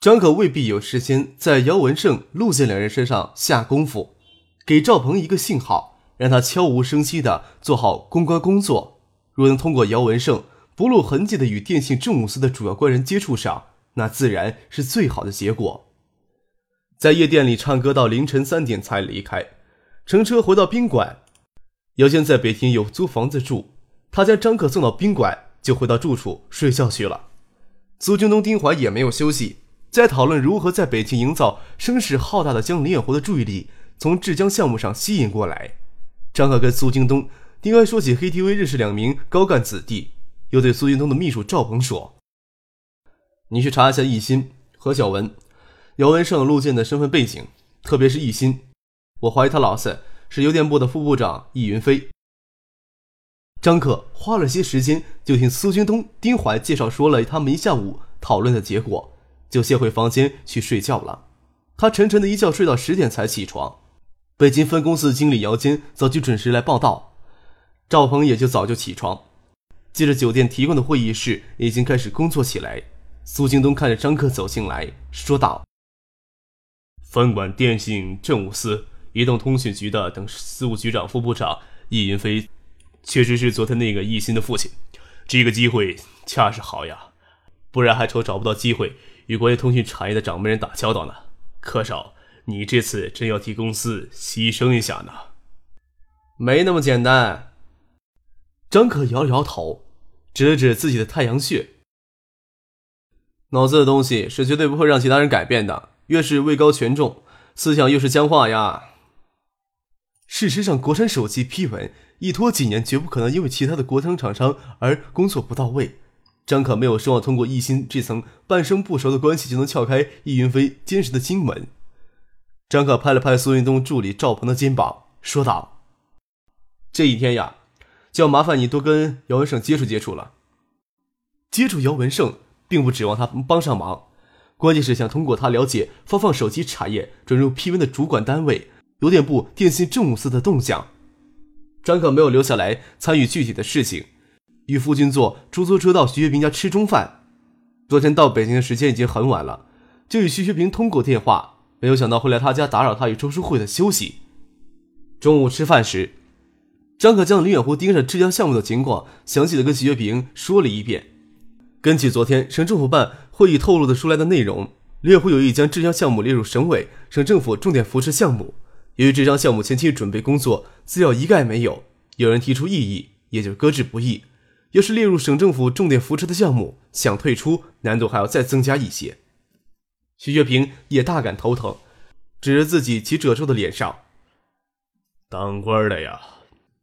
张可未必有时间在姚文胜、陆建两人身上下功夫，给赵鹏一个信号，让他悄无声息的做好公关工作。若能通过姚文胜不露痕迹的与电信政务司的主要官人接触上，那自然是最好的结果。在夜店里唱歌到凌晨三点才离开，乘车回到宾馆。姚坚在北京有租房子住，他将张可送到宾馆，就回到住处睡觉去了。苏京东、丁怀也没有休息。在讨论如何在北京营造声势浩大的将林远湖的注意力从浙江项目上吸引过来。张可跟苏京东、丁安说起 KTV 认识两名高干子弟，又对苏京东的秘书赵鹏说：“你去查一下易鑫、何小文、姚文胜、陆建的身份背景，特别是易鑫，我怀疑他老三是邮电部的副部长易云飞。”张可花了些时间，就听苏京东、丁怀介绍说了他们一下午讨论的结果。就先回房间去睡觉了。他沉沉的一觉睡到十点才起床。北京分公司经理姚坚早就准时来报道，赵鹏也就早就起床。借着酒店提供的会议室，已经开始工作起来。苏京东看着张克走进来说道：“分管电信政务司、移动通讯局的等司务局长副部长易云飞，确实是昨天那个易鑫的父亲。这个机会恰是好呀，不然还愁找不到机会。”与国内通讯产业的掌门人打交道呢，柯少，你这次真要替公司牺牲一下呢？没那么简单。张可摇了摇头，指了指自己的太阳穴。脑子的东西是绝对不会让其他人改变的，越是位高权重，思想越是僵化呀。事实上，国产手机批文一拖几年，绝不可能因为其他的国产厂商而工作不到位。张可没有奢望通过易鑫这层半生不熟的关系就能撬开易云飞坚实的心门。张可拍了拍苏云东助理赵鹏的肩膀，说道：“这一天呀，就要麻烦你多跟姚文胜接触接触了。接触姚文胜，并不指望他帮上忙，关键是想通过他了解发放手机产业转入批文的主管单位邮电部电信政务司的动向。”张可没有留下来参与具体的事情。与夫君坐出租车到徐学平家吃中饭。昨天到北京的时间已经很晚了，就与徐学平通过电话，没有想到会来他家打扰他与周书慧的休息。中午吃饭时，张可将林远湖盯上浙江项目的情况详细的跟徐学平说了一遍。根据昨天省政府办会议透露的出来的内容，林远湖有意将浙江项目列入省委、省政府重点扶持项目。由于浙江项目前期准备工作资料一概没有，有人提出异议，也就搁置不议。要是列入省政府重点扶持的项目，想退出难度还要再增加一些。徐学平也大感头疼，指着自己起褶皱的脸上：“当官的呀，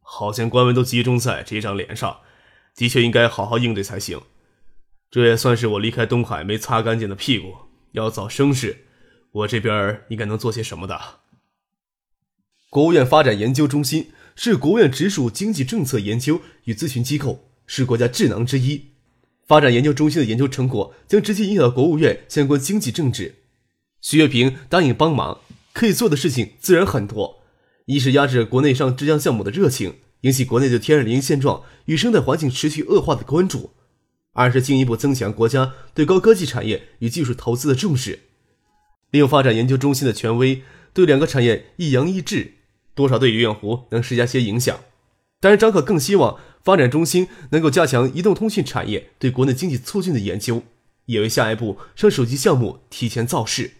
好像官文都集中在这张脸上，的确应该好好应对才行。这也算是我离开东海没擦干净的屁股。要造声势，我这边应该能做些什么的。”国务院发展研究中心是国务院直属经济政策研究与咨询机构。是国家智囊之一，发展研究中心的研究成果将直接影响到国务院相关经济政治。徐月平答应帮忙，可以做的事情自然很多：一是压制国内上浙江项目的热情，引起国内对天然林现状与生态环境持续恶化的关注；二是进一步增强国家对高科技产业与技术投资的重视，利用发展研究中心的权威，对两个产业一扬一制，多少对于远湖能施加些影响。但是张可更希望。发展中心能够加强移动通讯产业对国内经济促进的研究，也为下一步上手机项目提前造势。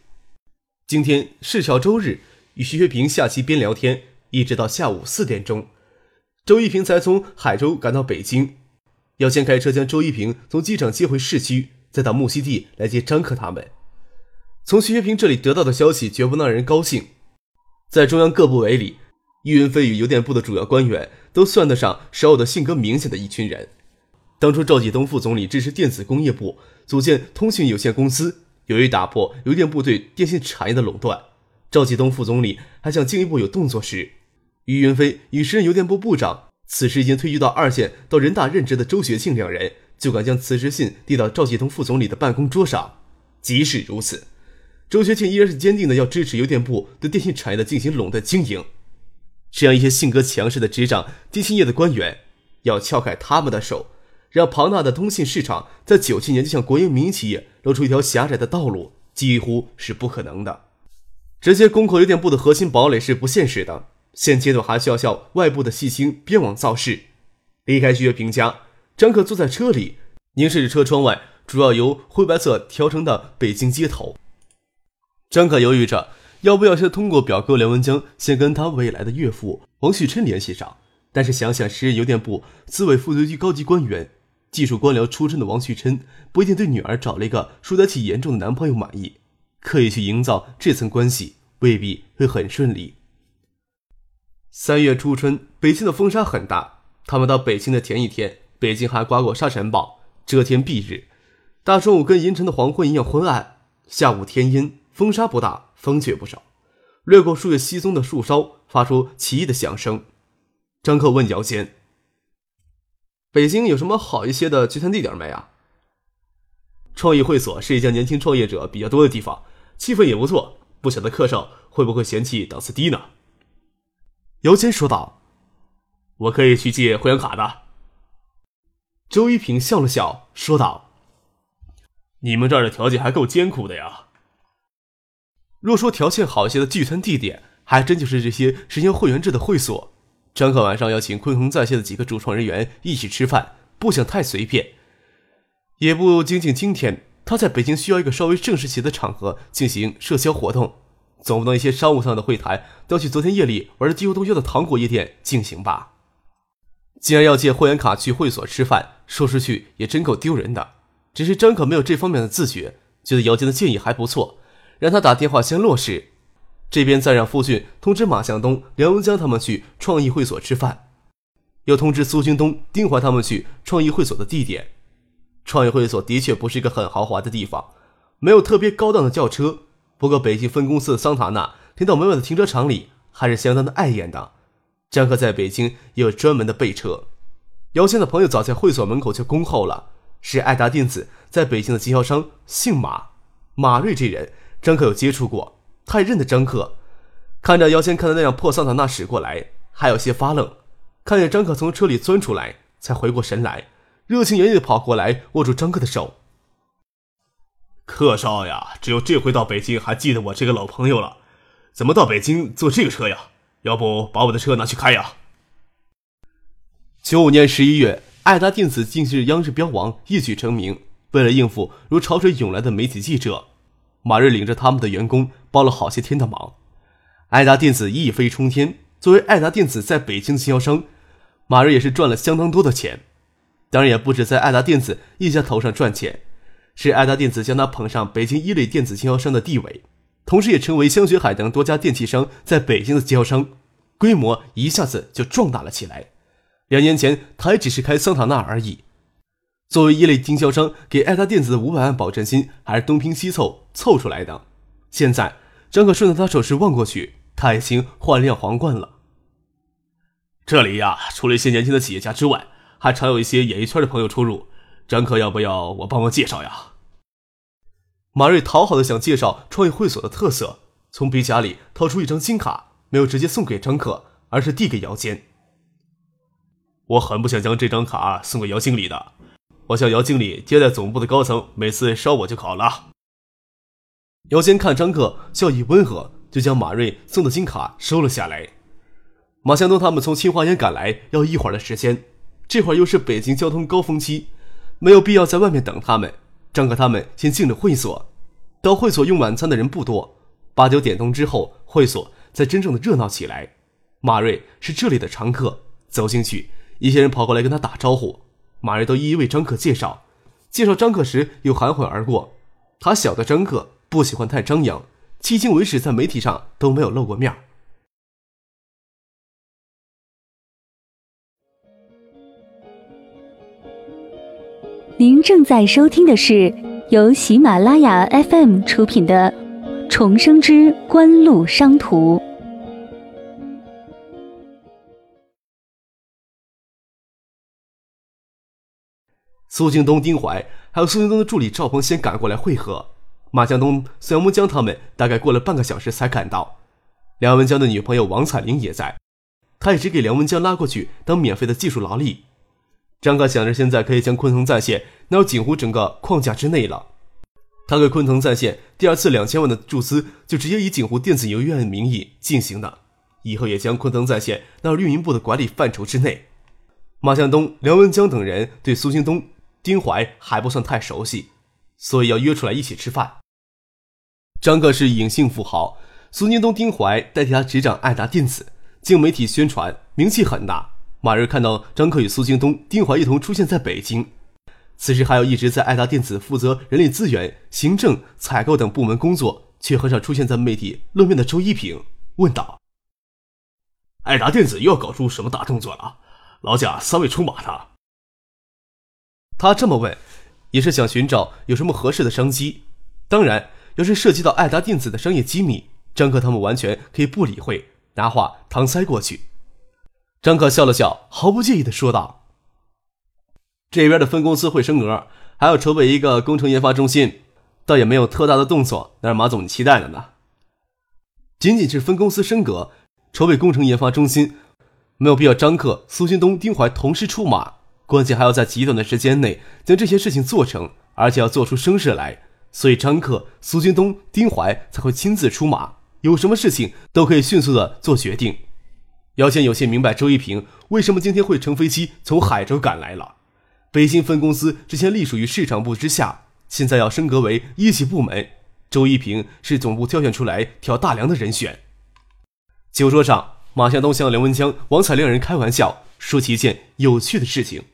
今天是小周日，与徐学平下棋边聊天，一直到下午四点钟，周一平才从海州赶到北京，要先开车将周一平从机场接回市区，再到木樨地来接张克他们。从徐学平这里得到的消息绝不让人高兴，在中央各部委里。易云飞与邮电部的主要官员都算得上少有的性格明显的一群人。当初赵继东副总理支持电子工业部组建通讯有限公司，有意打破邮电部对电信产业的垄断。赵继东副总理还想进一步有动作时，于云飞与时任邮电部部长，此时已经退居到二线到人大任职的周学庆两人，就敢将辞职信递到赵继东副总理的办公桌上。即使如此，周学庆依然是坚定的要支持邮电部对电信产业的进行垄断经营。这样一些性格强势的执掌电信业的官员，要撬开他们的手，让庞大的通信市场在九七年就向国营民营企业露出一条狭窄的道路，几乎是不可能的。直接攻克邮电部的核心堡垒是不现实的，现阶段还需要向外部的细心编网造势。离开徐月平家，张可坐在车里，凝视着车窗外主要由灰白色调成的北京街头。张可犹豫着，要不要先通过表哥梁文江，先跟他未来的岳父王旭琛联系上。但是想想时任邮电部资委副局高级官员、技术官僚出身的王旭琛，不一定对女儿找了一个输得起严重的男朋友满意。刻意去营造这层关系，未必会很顺利。三月初春，北京的风沙很大。他们到北京的前一天，北京还刮过沙尘暴，遮天蔽日。大中午跟银城的黄昏一样昏暗，下午天阴，风沙不大，风却不少。掠过树叶稀松的树梢，发出奇异的响声。张克问姚坚：“北京有什么好一些的聚餐地点没啊？”创意会所是一家年轻创业者比较多的地方。气氛也不错，不晓得客少会不会嫌弃档次低呢？姚谦说道：“我可以去借会员卡的。”周一平笑了笑说道：“你们这儿的条件还够艰苦的呀。若说条件好一些的聚餐地点，还真就是这些实行会员制的会所。张可晚上要请鲲鹏在线的几个主创人员一起吃饭，不想太随便，也不仅仅今天。”他在北京需要一个稍微正式些的场合进行社交活动，总不能一些商务上的会谈都要去昨天夜里玩的几乎通宵的糖果夜店进行吧？既然要借会员卡去会所吃饭，说出去也真够丢人的。只是张可没有这方面的自觉，觉得姚坚的建议还不错，让他打电话先落实，这边再让傅俊通知马向东、梁文江他们去创意会所吃饭，又通知苏军东、丁怀他们去创意会所的地点。创意会所的确不是一个很豪华的地方，没有特别高档的轿车。不过北京分公司的桑塔纳停到门外的停车场里还是相当的碍眼的。张克在北京也有专门的备车。姚谦的朋友早在会所门口就恭候了，是爱达电子在北京的经销商，姓马，马瑞这人，张克有接触过，他也认得张克。看着姚谦看的那辆破桑塔纳驶过来，还有些发愣。看见张克从车里钻出来，才回过神来。热情洋溢的跑过来，握住张克的手。克少呀，只有这回到北京还记得我这个老朋友了。怎么到北京坐这个车呀？要不把我的车拿去开呀？九五年十一月，爱达电子竟是央视标王，一举成名。为了应付如潮水涌来的媒体记者，马瑞领着他们的员工帮了好些天的忙。爱达电子一飞冲天，作为爱达电子在北京经销商，马瑞也是赚了相当多的钱。当然也不止在爱达电子一家头上赚钱，是爱达电子将他捧上北京一类电子经销商的地位，同时也成为香雪海等多家电器商在北京的经销商，规模一下子就壮大了起来。两年前他还只是开桑塔纳而已，作为一类经销商，给爱达电子的五百万保证金还是东拼西凑凑出来的。现在张可顺着他手势望过去，他已经换辆皇冠了。这里呀，除了一些年轻的企业家之外。还常有一些演艺圈的朋友出入，张可要不要我帮忙介绍呀？马瑞讨好的想介绍创业会所的特色，从皮夹里掏出一张金卡，没有直接送给张可，而是递给姚坚。我很不想将这张卡送给姚经理的，我向姚经理接待总部的高层，每次烧我就好了。姚坚看张克笑意温和，就将马瑞送的金卡收了下来。马向东他们从清华园赶来，要一会儿的时间。这会儿又是北京交通高峰期，没有必要在外面等他们。张克他们先进了会所，到会所用晚餐的人不多。八九点钟之后，会所才真正的热闹起来。马瑞是这里的常客，走进去，一些人跑过来跟他打招呼，马瑞都一一为张克介绍。介绍张克时又含混而过。他晓得张克不喜欢太张扬，迄今为止在媒体上都没有露过面。您正在收听的是由喜马拉雅 FM 出品的《重生之官路商途。苏京东、丁怀还有苏京东的助理赵鹏先赶过来会合。马向东、孙杨文江他们大概过了半个小时才赶到。梁文江的女朋友王彩玲也在，他也只给梁文江拉过去当免费的技术劳力。张克想着现在可以将昆腾在线纳入锦湖整个框架之内了。他给昆腾在线第二次两千万的注资，就直接以锦湖电子游院的名义进行的，以后也将昆腾在线纳入运营部的管理范畴之内。马向东、梁文江等人对苏京东。丁怀还不算太熟悉，所以要约出来一起吃饭。张克是隐性富豪，苏京东、丁怀代替他执掌爱达电子，经媒体宣传，名气很大。马日看到张克与苏京东、丁怀一同出现在北京，此时还有一直在爱达电子负责人力资源、行政、采购等部门工作，却很少出现在媒体露面的周一平问道：“爱达电子又要搞出什么大动作了？老贾三位出马了。”他这么问，也是想寻找有什么合适的商机。当然，要是涉及到爱达电子的商业机密，张克他们完全可以不理会，拿话搪塞过去。张克笑了笑，毫不介意的说道：“这边的分公司会升格，还要筹备一个工程研发中心，倒也没有特大的动作，那是马总期待的呢。仅仅是分公司升格，筹备工程研发中心，没有必要张克、苏新东、丁怀同时出马。”关键还要在极短的时间内将这些事情做成，而且要做出声势来，所以张克、苏军东、丁怀才会亲自出马。有什么事情都可以迅速的做决定。姚谦有些明白周一平为什么今天会乘飞机从海州赶来了。北京分公司之前隶属于市场部之下，现在要升格为一级部门，周一平是总部挑选出来挑大梁的人选。酒桌上，马向东向梁文江、王彩两人开玩笑，说起一件有趣的事情。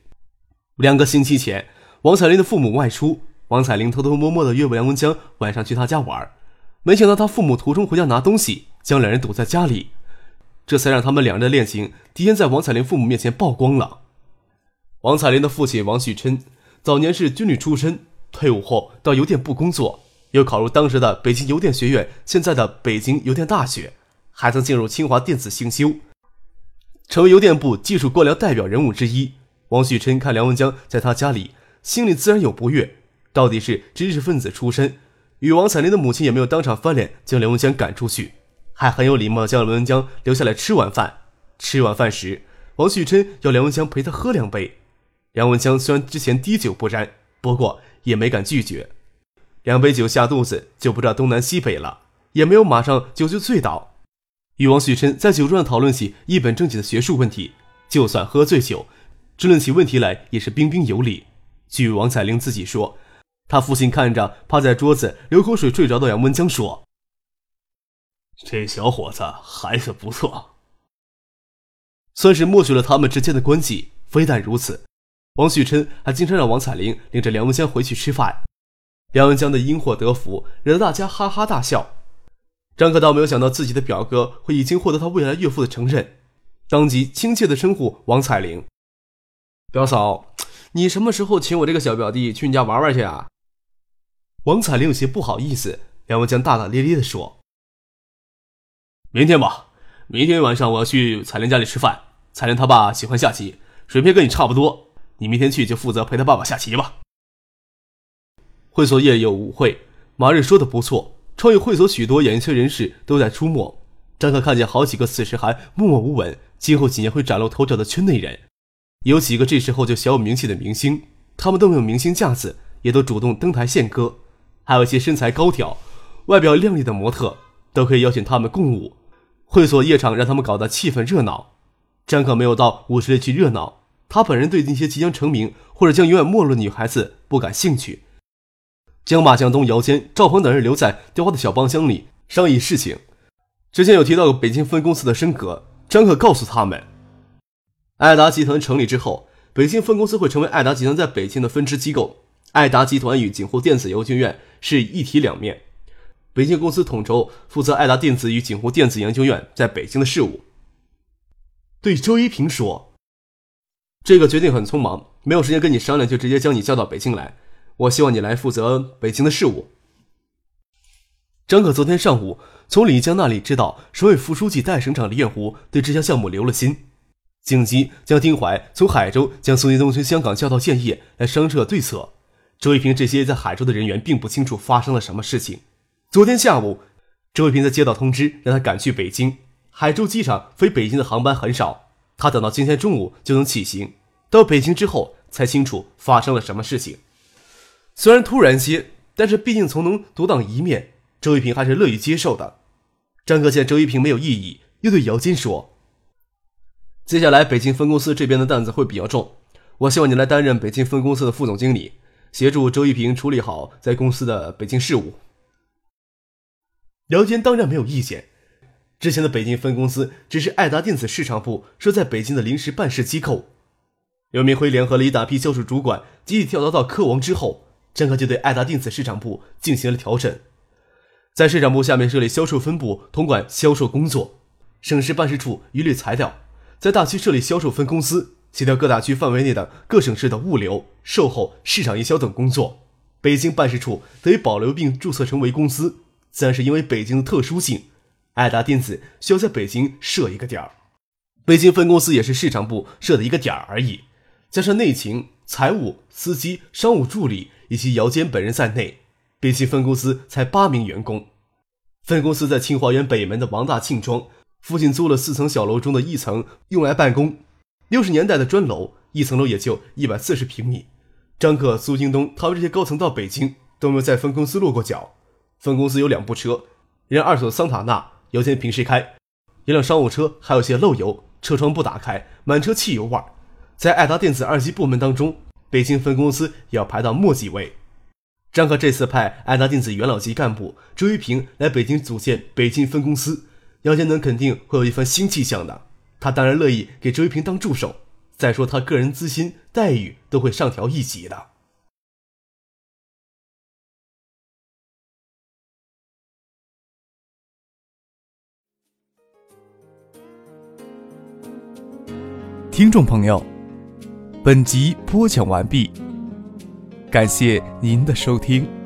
两个星期前，王彩玲的父母外出，王彩玲偷偷摸摸的约梁文江晚上去他家玩，没想到他父母途中回家拿东西，将两人堵在家里，这才让他们两人的恋情提前在王彩玲父母面前曝光了。王彩玲的父亲王旭琛早年是军旅出身，退伍后到邮电部工作，又考入当时的北京邮电学院，现在的北京邮电大学，还曾进入清华电子信修，成为邮电部技术官僚代表人物之一。王旭琛看梁文江在他家里，心里自然有不悦。到底是知识分子出身，与王彩玲的母亲也没有当场翻脸将梁文江赶出去，还很有礼貌将梁文江留下来吃晚饭。吃晚饭时，王旭琛要梁文江陪他喝两杯。梁文江虽然之前滴酒不沾，不过也没敢拒绝。两杯酒下肚子就不知道东南西北了，也没有马上酒就醉倒。与王旭琛在酒桌上讨论起一本正经的学术问题，就算喝醉酒。争论起问题来也是彬彬有礼。据王彩玲自己说，她父亲看着趴在桌子流口水睡着的杨文江说：“这小伙子还是不错，算是默许了他们之间的关系。非但如此，王旭琛还经常让王彩玲领着梁文江回去吃饭。梁文江的因祸得福，惹得大家哈哈大笑。张克道没有想到自己的表哥会已经获得他未来岳父的承认，当即亲切的称呼王彩玲。表嫂，你什么时候请我这个小表弟去你家玩玩去啊？王彩玲有些不好意思。梁文江大大咧咧地说：“明天吧，明天晚上我要去彩玲家里吃饭。彩玲她爸喜欢下棋，水平跟你差不多。你明天去就负责陪她爸爸下棋吧。”会所夜有舞会，马瑞说的不错，创意会所许多演艺圈人士都在出没。张克看见好几个此时还默默无闻，今后几年会崭露头角的圈内人。有几个这时候就小有名气的明星，他们都没有明星架子，也都主动登台献歌。还有一些身材高挑、外表靓丽的模特，都可以邀请他们共舞。会所夜场让他们搞得气氛热闹。张可没有到舞池里去热闹，他本人对那些即将成名或者将永远没落的女孩子不感兴趣。将马向东、姚坚、赵鹏等人留在雕花的小包厢里商议事情。之前有提到过北京分公司的升格，张可告诉他们。爱达集团成立之后，北京分公司会成为爱达集团在北京的分支机构。爱达集团与锦湖电子研究院是一体两面，北京公司统筹负责爱达电子与锦湖电子研究院在北京的事务。对周一平说：“这个决定很匆忙，没有时间跟你商量，就直接将你叫到北京来。我希望你来负责北京的事务。”张可昨天上午从李江那里知道，省委副书记代省长李彦湖对这项项目留了心，紧急将丁怀从海州将宋金东从香港叫到建业来商策对策。周一平这些在海州的人员并不清楚发生了什么事情。昨天下午，周一平才接到通知，让他赶去北京。海州机场飞北京的航班很少，他等到今天中午就能起行。到北京之后才清楚发生了什么事情。虽然突然些，但是毕竟从能独当一面，周一平还是乐于接受的。张哥见周一平没有异议，又对姚坚说：“接下来北京分公司这边的担子会比较重，我希望你来担任北京分公司的副总经理。”协助周一平处理好在公司的北京事务。姚坚当然没有意见。之前的北京分公司只是爱达电子市场部设在北京的临时办事机构。刘明辉联合了一大批销售主管，集体跳槽到科王之后，张克就对爱达电子市场部进行了调整，在市场部下面设立销售分部，统管销售工作；省市办事处一律裁掉，在大区设立销售分公司。协调各大区范围内的各省市的物流、售后、市场营销等工作。北京办事处得以保留并注册成为公司，自然是因为北京的特殊性。爱达电子需要在北京设一个点儿，北京分公司也是市场部设的一个点儿而已。加上内勤、财务、司机、商务助理以及姚坚本人在内，北京分公司才八名员工。分公司在清华园北门的王大庆庄附近租了四层小楼中的一层用来办公。六十年代的砖楼，一层楼也就一百四十平米。张克、苏京东他们这些高层到北京都没有在分公司落过脚。分公司有两部车，一辆二手桑塔纳，姚坚平时开；一辆商务车，还有些漏油，车窗不打开，满车汽油味。在爱达电子二级部门当中，北京分公司也要排到末几位。张克这次派爱达电子元老级干部周玉平来北京组建北京分公司，姚建能肯定会有一番新气象的。他当然乐意给周一平当助手。再说，他个人资薪待遇都会上调一级的。听众朋友，本集播讲完毕，感谢您的收听。